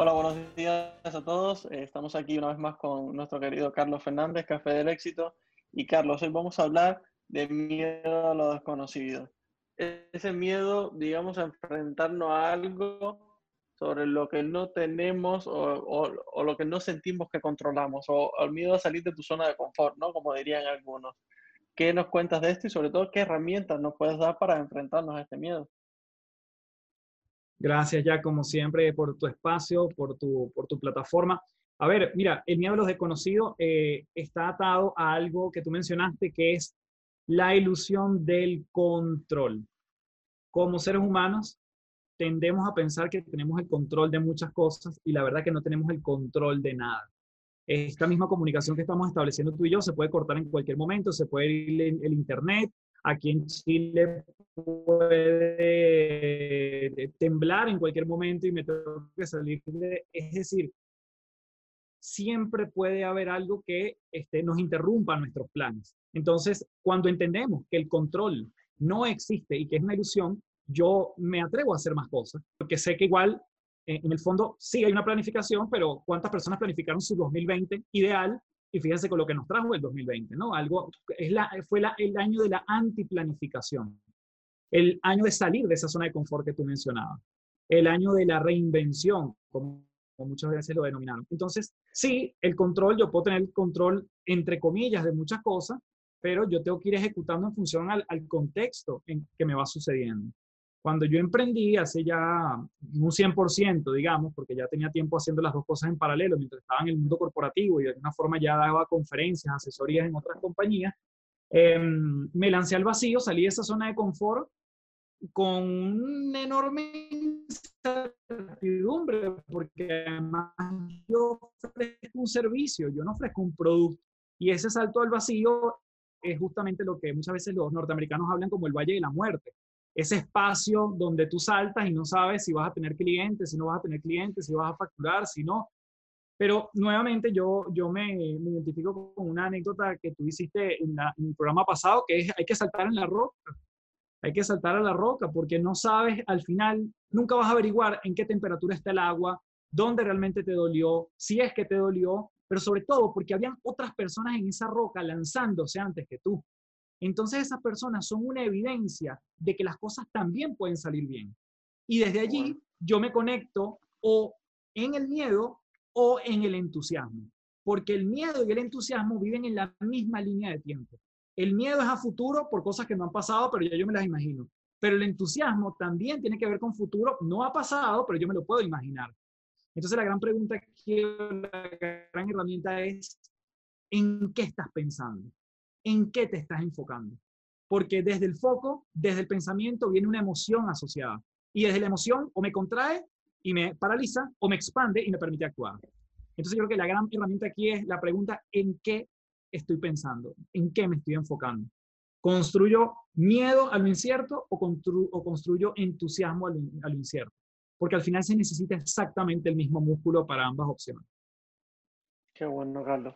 Hola, buenos días a todos. Eh, estamos aquí una vez más con nuestro querido Carlos Fernández, Café del Éxito. Y Carlos, hoy vamos a hablar de miedo a lo desconocido. Ese miedo, digamos, a enfrentarnos a algo sobre lo que no tenemos o, o, lo que no sentimos que controlamos, o, el miedo a salir de tu zona de confort, ¿no? Como dirían algunos. ¿Qué nos cuentas de esto y sobre todo qué herramientas nos puedes dar para enfrentarnos a este miedo? Gracias ya, como siempre, por tu espacio, por tu, por tu plataforma. A ver, mira, el miedo a los desconocidos eh, está atado a algo que tú mencionaste, que es la ilusión del control. Como seres humanos, tendemos a pensar que tenemos el control de muchas cosas y la verdad que no tenemos el control de nada. Esta misma comunicación que estamos estableciendo tú y yo se puede cortar en cualquier momento, se puede ir el, el internet, Aquí en Chile puede temblar en cualquier momento y me tengo que salir de... Es decir, siempre puede haber algo que este, nos interrumpa nuestros planes. Entonces, cuando entendemos que el control no existe y que es una ilusión, yo me atrevo a hacer más cosas, porque sé que igual, eh, en el fondo, sí hay una planificación, pero ¿cuántas personas planificaron su 2020 ideal y fíjense con lo que nos trajo el 2020, ¿no? Algo, es la, fue el año de la antiplanificación, el año de salir de esa zona de confort que tú mencionabas, el año de la reinvención, como, muchas veces lo denominaron. Entonces, sí, el control, yo puedo tener el control, entre comillas, de muchas cosas, pero yo tengo que ir ejecutando en función al, contexto en que me va sucediendo. Cuando yo emprendí hace ya un 100%, digamos, porque ya tenía tiempo haciendo las dos cosas en paralelo, mientras estaba en el mundo corporativo y de alguna forma ya daba conferencias, asesorías en otras compañías, em, me lancé al vacío, salí de esa zona de confort con una enorme incertidumbre, porque además yo ofrezco un servicio, yo no ofrezco un producto. Y ese salto al vacío es justamente lo que muchas veces los norteamericanos hablan como el Valle de la Muerte ese espacio donde tú saltas y no sabes si vas a tener clientes, si no vas a tener clientes, si vas a facturar, si no. Pero nuevamente yo, yo me, identifico con una anécdota que tú hiciste en, el programa pasado, que es hay que saltar en la roca. Hay que saltar a la roca porque no sabes al final, nunca vas a averiguar en qué temperatura está el agua, dónde realmente te dolió, si es que te dolió, pero sobre todo porque habían otras personas en esa roca lanzándose antes que tú. Entonces esas personas son una evidencia de que las cosas también pueden salir bien. Y desde allí yo me conecto o en el miedo o en el entusiasmo, porque el miedo y el entusiasmo viven en la misma línea de tiempo. El miedo es a futuro por cosas que no han pasado, pero ya yo me las imagino. Pero el entusiasmo también tiene que ver con futuro, no ha pasado, pero yo me lo puedo imaginar. Entonces la gran pregunta aquí, la gran herramienta es, ¿en qué estás pensando? en qué te estás enfocando. Porque desde el foco, desde el pensamiento, viene una emoción asociada. Y desde la emoción o me contrae y me paraliza o me expande y me permite actuar. Entonces yo creo que la gran herramienta aquí es la pregunta en qué estoy pensando, en qué me estoy enfocando. ¿Construyo miedo a lo incierto o, construyo entusiasmo a lo incierto? Porque al final se necesita exactamente el mismo músculo para ambas opciones. Qué bueno, Carlos.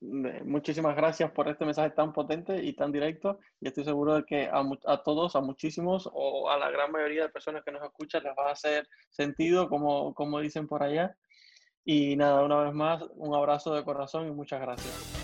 Muchísimas gracias por este mensaje tan potente y tan directo. Y estoy seguro de que a, a, todos, a muchísimos o a la gran mayoría de personas que nos escuchan les va a hacer sentido, como, como dicen por allá. Y nada, una vez más, un abrazo de corazón y muchas gracias.